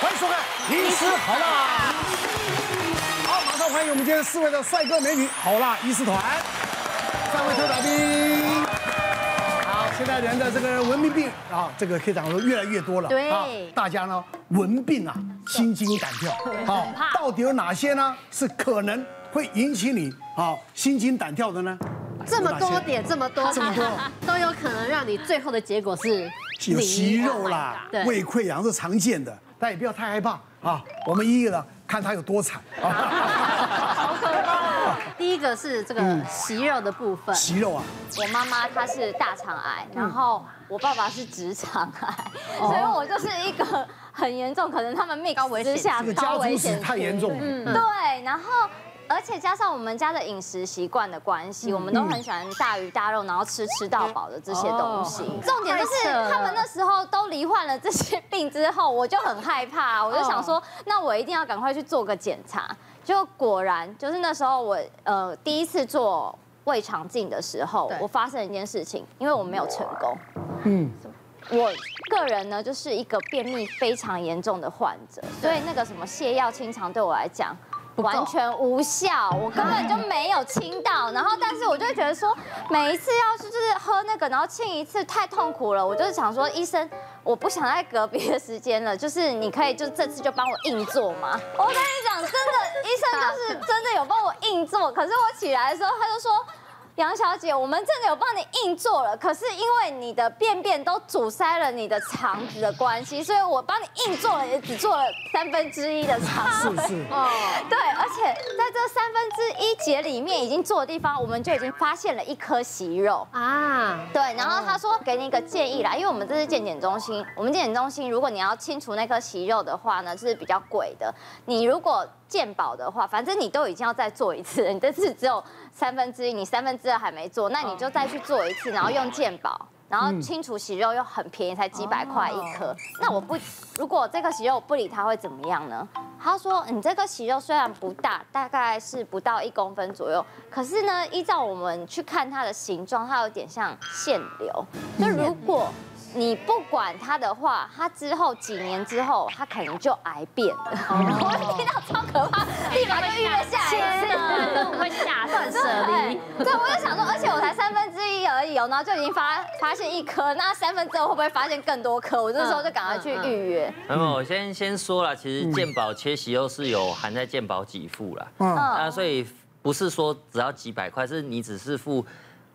欢迎收看《医师好辣》。好，马上欢迎我们今天四位的帅哥美女好辣医师团，三位特来宾。好，现在人的这个文明病啊，这个可以讲说越来越多了。对啊，大家呢文病啊心惊胆跳。好，到底有哪些呢？是可能会引起你啊心惊胆跳的呢？这么多点，这么多，这么多，都有可能让你最后的结果是有息肉啦，对胃溃疡是常见的，但也不要太害怕啊。我们一一的看他有多惨啊。好可怕！第一个是这个息肉的部分。息肉啊，我妈妈她是大肠癌，然后我爸爸是直肠癌，所以我就是一个很严重，可能他们 mix 之下这个家族史太严重了。嗯，对，然后。而且加上我们家的饮食习惯的关系，我们都很喜欢大鱼大肉，然后吃吃到饱的这些东西。重点就是他们那时候都罹患了这些病之后，我就很害怕，我就想说，那我一定要赶快去做个检查。就果然，就是那时候我呃第一次做胃肠镜的时候，我发生一件事情，因为我没有成功。嗯，我个人呢就是一个便秘非常严重的患者，所以那个什么泻药清肠对我来讲。完全无效，我根本就没有清到。然后，但是我就觉得说，每一次要是就是喝那个，然后清一次太痛苦了。我就是想说，医生，我不想再隔别的时间了，就是你可以就这次就帮我硬做吗？我跟你讲，真的，医生就是真的有帮我硬做。可是我起来的时候，他就说。杨小姐，我们真的有帮你硬做了，可是因为你的便便都阻塞了你的肠子的关系，所以我帮你硬做了，也只做了三分之一的肠。是是。哦，对，而且在这三分之一节里面已经做的地方，我们就已经发现了一颗息肉啊。对，然后他说给你一个建议啦，因为我们这是健检中心，我们健检中心如果你要清除那颗息肉的话呢，是比较贵的。你如果健保的话，反正你都已经要再做一次，你这次只有三分之一，你三分之二还没做，那你就再去做一次，然后用健保，然后清除息肉又很便宜，才几百块一颗。那我不，如果这个息肉不理它会怎么样呢？他说，你这个息肉虽然不大，大概是不到一公分左右，可是呢，依照我们去看它的形状，它有点像腺瘤。就如果你不管他的话，他之后几年之后，他可能就癌变了。我听到超可怕，立马就预约下来。真的会下断舍离。对，我就想说，而且我才三分之一而已哦，然后就已经发发现一颗，那三分之二会不会发现更多颗？我这时候就赶快去预约。那么我先先说了，其实健保切息又是有含在健保给付了，嗯，啊，所以不是说只要几百块，是你只是付。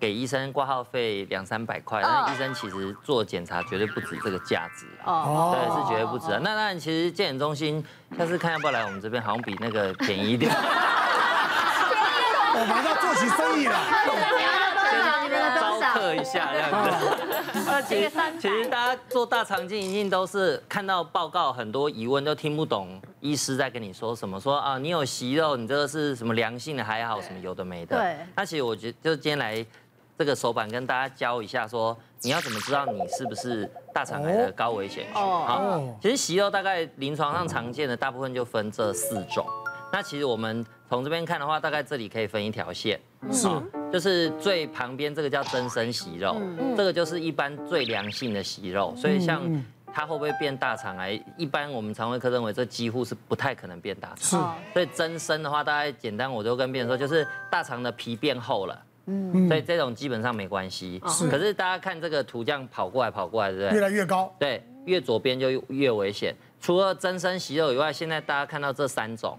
给医生挂号费两三百块，但医生其实做检查绝对不止这个价值哦，对，是绝对不止啊。那那其实健检中心下次看要不要来我们这边，好像比那个便宜一点。我马上做起生意了，招客一下这样子。那其实其实大家做大肠镜一定都是看到报告很多疑问都听不懂，医师在跟你说什么，说啊你有息肉，你这个是什么良性的还好，什么有的没的。对。那其实我觉得就今天来。这个手板跟大家教一下，说你要怎么知道你是不是大肠癌的高危险群？好，其实息肉大概临床上常见的大部分就分这四种。那其实我们从这边看的话，大概这里可以分一条线，是，就是最旁边这个叫增生息肉，这个就是一般最良性的息肉。所以像它会不会变大肠癌，一般我们肠胃科认为这几乎是不太可能变大肠。是，所以增生的话，大概简单我就跟病人说，就是大肠的皮变厚了。嗯，所以这种基本上没关系。是，可是大家看这个图，这样跑过来跑过来，对不对？越来越高。对，越左边就越危险。除了增生息肉以外，现在大家看到这三种，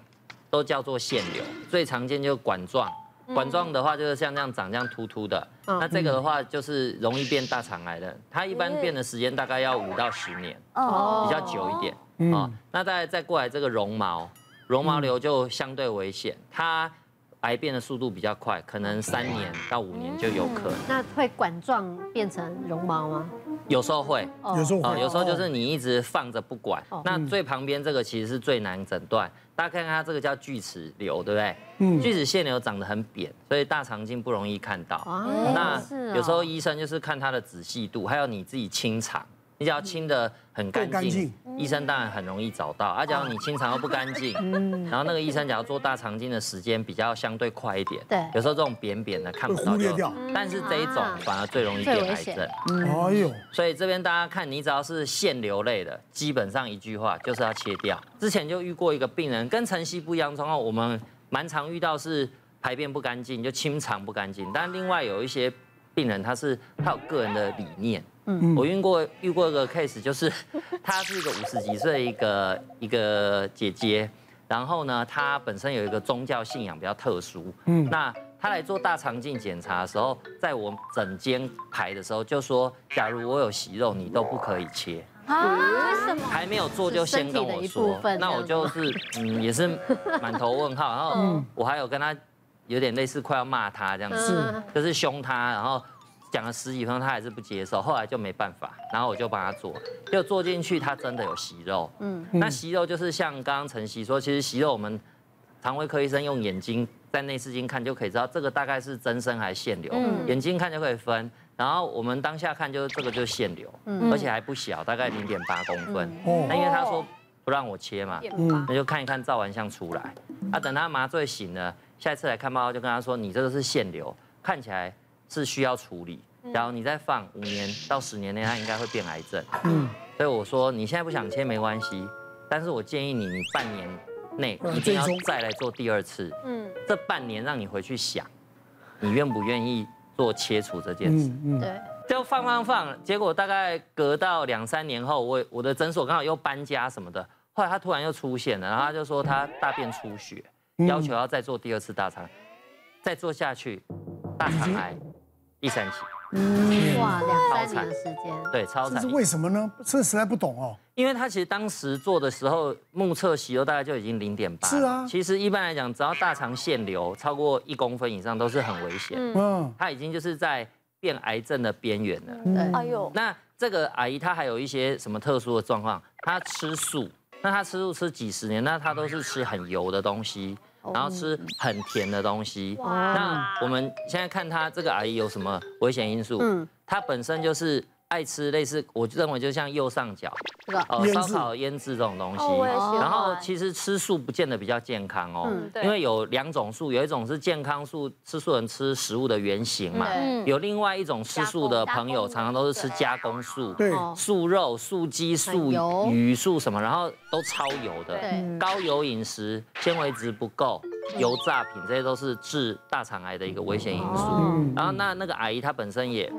都叫做腺瘤。最常见就是管状，管状的话就是像这样长这样突突的。那这个的话就是容易变大肠癌的，它一般变的时间大概要五到十年，哦，比较久一点。啊，那再再过来这个绒毛，绒毛瘤就相对危险，它。癌变的速度比较快，可能三年到五年就有可能。那会管状变成绒毛吗？有时候会，有时候会，有时候就是你一直放着不管。那最旁边这个其实是最难诊断，大家看看它这个叫锯齿瘤，对不对？嗯。锯齿腺瘤长得很扁，所以大肠镜不容易看到。那有时候医生就是看它的仔细度，还有你自己清肠。你只要清的很干净医生当然很容易找到。而假如你清肠又不干净，然后那个医生假如做大肠镜的时间比较相对快一点，对有时候这种扁扁的看不到就但是这一种反而最容易变癌症。哎呦，所以这边大家看，你只要是腺瘤类的，基本上一句话就是要切掉。之前就遇过一个病人，跟晨曦不一样的状况，我们蛮常遇到是排便不干净，就清肠不干净。但另外有一些病人，他是他有个人的理念。嗯，我遇过遇过一个 case，就是 她是一个五十几岁一个一个姐姐，然后呢，她本身有一个宗教信仰比较特殊。嗯，那她来做大肠镜检查的时候，在我整间排的时候就说，假如我有息肉，你都不可以切。啊？为什么？还没有做就先跟我说，那我就是嗯也是满头问号，然后我还有跟她有点类似快要骂她这样子，就是凶她，然后。讲了十几分钟，他还是不接受，后来就没办法，然后我就帮他做，就做进去，他真的有息肉。嗯，那息肉就是像刚刚晨曦说，其实息肉我们肠胃科医生用眼睛在内视镜看就可以知道，这个大概是增生还是腺瘤。嗯，眼睛看就可以分，然后我们当下看就是这个就是腺瘤，而且还不小，大概零点八公分。哦，那因为他说不让我切嘛，嗯，那就看一看照完相出来，啊，等他麻醉醒了，下一次来看报告就跟他说，你这个是腺瘤，看起来。是需要处理，然后你再放五年到十年内，它应该会变癌症。嗯，所以我说你现在不想切没关系，但是我建议你，你半年内一定要再来做第二次。嗯，这半年让你回去想，你愿不愿意做切除这件事？嗯，对，就放放放，结果大概隔到两三年后，我我的诊所刚好又搬家什么的，后来他突然又出现了，然后他就说他大便出血，要求要再做第二次大肠，再做下去，大肠癌。第三期，嗯，哇，两三年的时间，对，超惨。这是为什么呢？这实在不懂哦。因为他其实当时做的时候，目测息肉大概就已经零点八。是啊。其实一般来讲，只要大肠腺瘤超过一公分以上，都是很危险。嗯。他已经就是在变癌症的边缘了。对。哎呦。那这个阿姨她还有一些什么特殊的状况？她吃素，那她吃素吃几十年，那她都是吃很油的东西。然后吃很甜的东西。那我们现在看他这个阿姨有什么危险因素？嗯，他本身就是。爱吃类似，我认为就像右上角，呃，烧烤、腌制这种东西。然后其实吃素不见得比较健康哦，因为有两种素，有一种是健康素，吃素人吃食物的原型嘛。有另外一种吃素的朋友，常常都是吃加工素，对，素肉、素鸡、素鱼、素什么，然后都超油的，高油饮食，纤维质不够，油炸品这些都是致大肠癌的一个危险因素。然后那那个阿姨她本身也。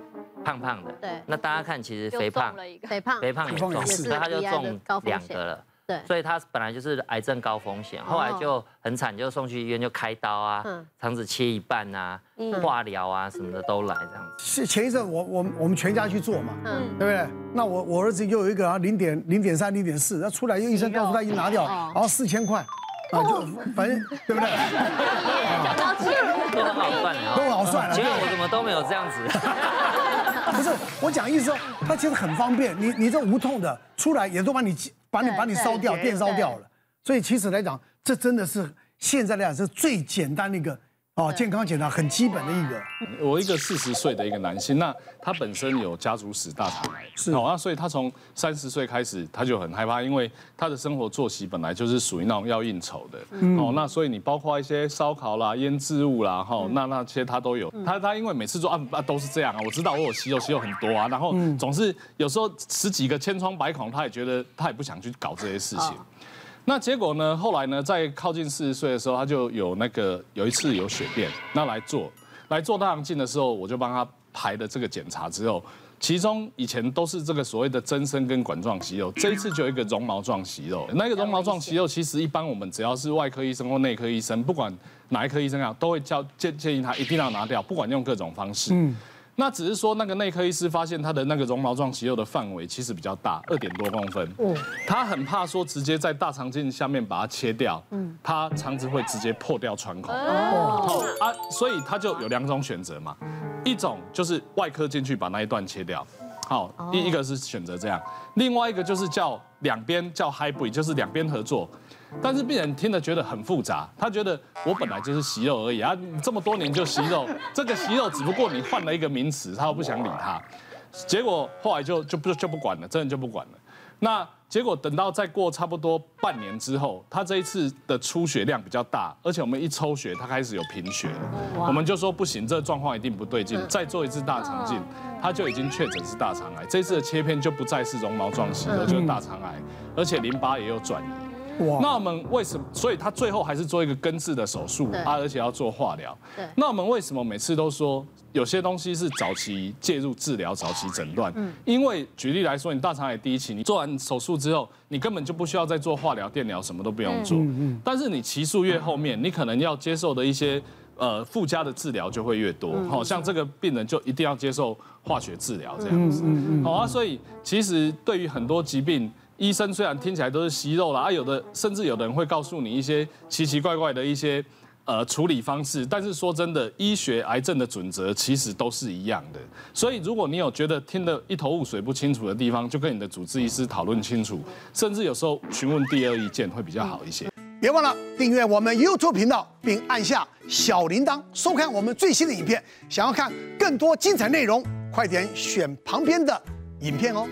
胖胖的，对，那大家看，其实肥胖，肥胖，肥胖也重，所以他就中两个了，对，所以他本来就是癌症高风险，后来就很惨，就送去医院就开刀啊，肠子切一半啊，化疗啊什么的都来这样子。是前一阵我我我们全家去做嘛，嗯，对不对？那我我儿子又有一个啊零点零点三零点四，那出来又医生告诉他已经拿掉，然后四千块，啊就反正对不对？都 很好算，都很好算，结果我怎么都没有这样子。不是我讲意思说，它其实很方便，你你这无痛的出来也都把你把你把你烧掉，电烧掉了，所以其实来讲，这真的是现在来讲是最简单的一个。哦，健康检查很基本的一个。我一个四十岁的一个男性，那他本身有家族史大肠癌，是。哦，那所以他从三十岁开始他就很害怕，因为他的生活作息本来就是属于那种要应酬的，哦，那所以你包括一些烧烤啦、腌制物啦，哈，那那些他都有。他他因为每次做啊啊都是这样啊，我知道我有息肉，息肉很多啊，然后总是有时候十几个千疮百孔，他也觉得他也不想去搞这些事情。那结果呢？后来呢，在靠近四十岁的时候，他就有那个有一次有血便，那来做来做大肠镜的时候，我就帮他排了这个检查之后，其中以前都是这个所谓的增生跟管状息肉，这一次就有一个绒毛状息肉。那个绒毛状息肉，其实一般我们只要是外科医生或内科医生，不管哪一科医生啊，都会叫建建议他一定要拿掉，不管用各种方式。那只是说，那个内科医师发现他的那个绒毛状息肉的范围其实比较大，二点多公分。嗯，他很怕说直接在大肠镜下面把它切掉，嗯，他肠子会直接破掉穿孔。哦，啊，所以他就有两种选择嘛，一种就是外科进去把那一段切掉，好，一一个是选择这样，另外一个就是叫两边叫 hybrid，就是两边合作。但是病人听了觉得很复杂，他觉得我本来就是息肉而已啊，这么多年就息肉，这个息肉只不过你换了一个名词，他又不想理他。结果后来就就不就不管了，真的就不管了。那结果等到再过差不多半年之后，他这一次的出血量比较大，而且我们一抽血，他开始有贫血，我们就说不行，这个状况一定不对劲，再做一次大肠镜，他就已经确诊是大肠癌。这次的切片就不再是绒毛状息肉，就是大肠癌，而且淋巴也有转移。那我们为什么？所以他最后还是做一个根治的手术啊，而且要做化疗。那我们为什么每次都说有些东西是早期介入治疗、早期诊断？因为举例来说，你大肠癌第一期，你做完手术之后，你根本就不需要再做化疗、电疗，什么都不用做嗯。但是你期数越后面，你可能要接受的一些呃附加的治疗就会越多。好像这个病人就一定要接受化学治疗这样子。好啊，所以其实对于很多疾病。医生虽然听起来都是息肉啦，啊，有的甚至有的人会告诉你一些奇奇怪怪的一些呃处理方式，但是说真的，医学癌症的准则其实都是一样的。所以如果你有觉得听得一头雾水不清楚的地方，就跟你的主治医师讨论清楚，甚至有时候询问第二意见会比较好一些。别忘了订阅我们 YouTube 频道，并按下小铃铛，收看我们最新的影片。想要看更多精彩内容，快点选旁边的影片哦。